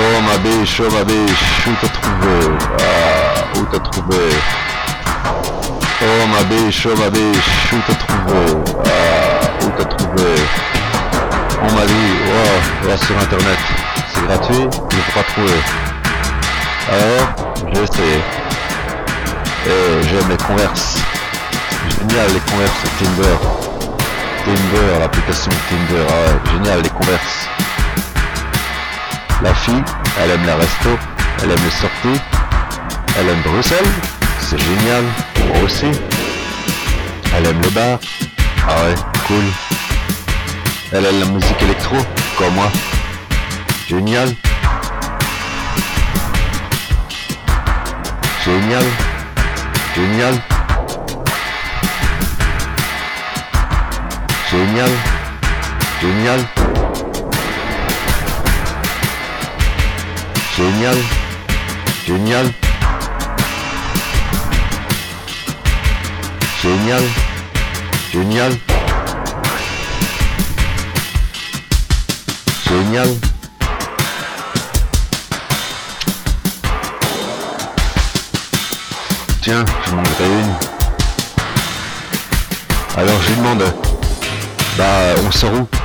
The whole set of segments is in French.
Oh ma biche, oh ma biche, où t'as trouvé? Ah, où t'as trouvé? Oh ma biche, oh ma biche, où t'as trouvé? Ah, où t'as trouvé? On m'a dit, oh, va sur internet, c'est gratuit, il faut pas trouver. Alors, j'ai essayé. Et j'aime les converses. Génial les converses Tinder. Tinder, l'application Tinder, ah génial les converses. La fille, elle aime les restos, elle aime les sorties, elle aime Bruxelles, c'est génial, moi aussi. Elle aime le bar, ah ouais, cool. Elle aime la musique électro, comme moi. Génial. Génial. Génial. Génial. Génial. Génial. Génial. Génial. Génial. Génial. Tiens, je m'en voudrais une. Alors je lui demande, bah on sort où?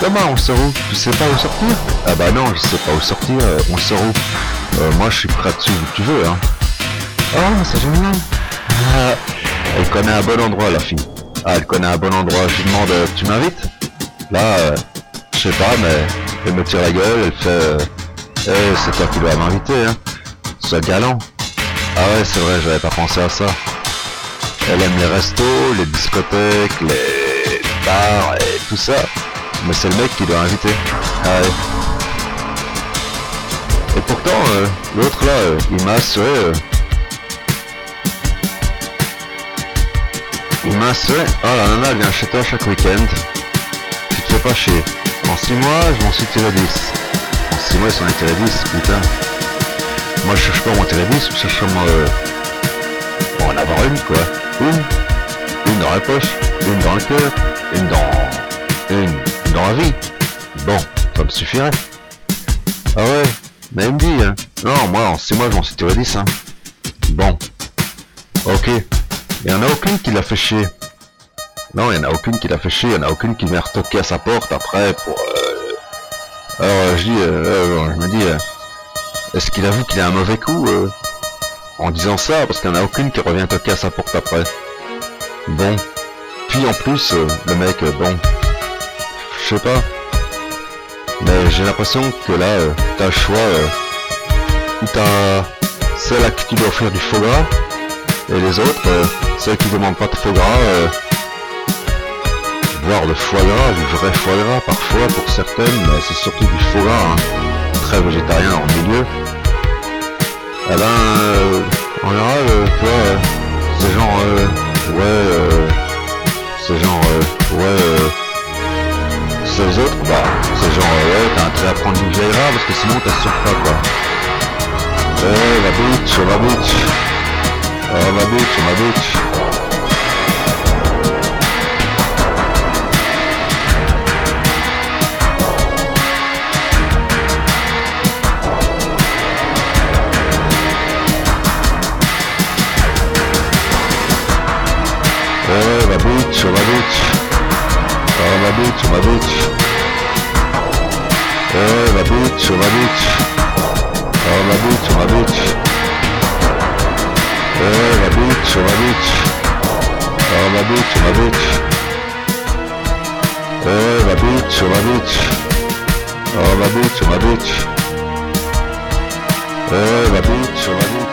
Comment on sort où Tu sais pas où sortir? Ah bah non, je sais pas où sortir, euh, on sort où Euh, Moi je suis prêt dessus où tu veux, hein. Oh, c'est génial. Ah, elle connaît un bon endroit la fille. Ah, elle connaît un bon endroit. Je lui demande, euh, tu m'invites? Là, euh, je sais pas, mais elle me tire la gueule, elle fait, euh, Eh, c'est toi qui dois m'inviter, hein. Sois galant. Ah ouais, c'est vrai, j'avais pas pensé à ça. Elle aime les restos, les discothèques, les bars et tout ça. Mais c'est le mec qui doit inviter. Ah. Et pourtant, euh, l'autre là, euh, il m'a assuré... euh, il m'a assuré... Oh la nana, elle vient chez toi chaque week-end. Tu te fais pas chier. En 6 mois, je m'en suis tiré 10. En 6 mois, ils est tiré 10, putain. Moi, je cherche pas mon tiré 10, je cherche moi... Euh, en avoir une, quoi. Une. Une dans la poche, une dans le cœur, une dans... Une dans la vie. Bon, ça me suffirait. Ah ouais, mais elle me dit, hein. Non, moi, 6 mois, je m'en suis tiré 10, hein. Bon. Ok. Il y en a aucune qui l'a fait chier. Non, il y en a aucune qui l'a fait chier, il y en a aucune qui vient retoquer à sa porte après pour... euh, Alors, je dis, euh, euh, je me dis, euh, est-ce qu'il avoue qu'il a un mauvais coup en disant ça? Parce qu'il n'y en a aucune qui revient toquer à sa porte après. Bon. Puis en plus, le mec, bon, je sais pas. Mais j'ai l'impression que là, euh, t'as le choix. Euh, t'as celle à qui tu dois offrir du faux gras, et les autres, euh, celles qui demandent pas de faux gras, euh, voire le foie gras, du vrai foie gras parfois pour certaines, mais c'est surtout du faux gras, hein, très végétarien en milieu. Eh ben, en général, euh, à prendre une vieille rare parce que sinon t'assures pas quoi. Eh la bouche, la bouche. Oh la bouche, la bouche. Eh la bouche, la bouche. Oh eh, la bouche, la bouche. Eh, eh, ma bitch, ma bitch. Oh, ma bitch, ma bitch. Eh, ma bitch, ma bitch. Oh, ma bitch, ma bitch. Eh, ma bitch, ma bitch. Oh, ma bitch, ma bitch. Eh, ma bitch.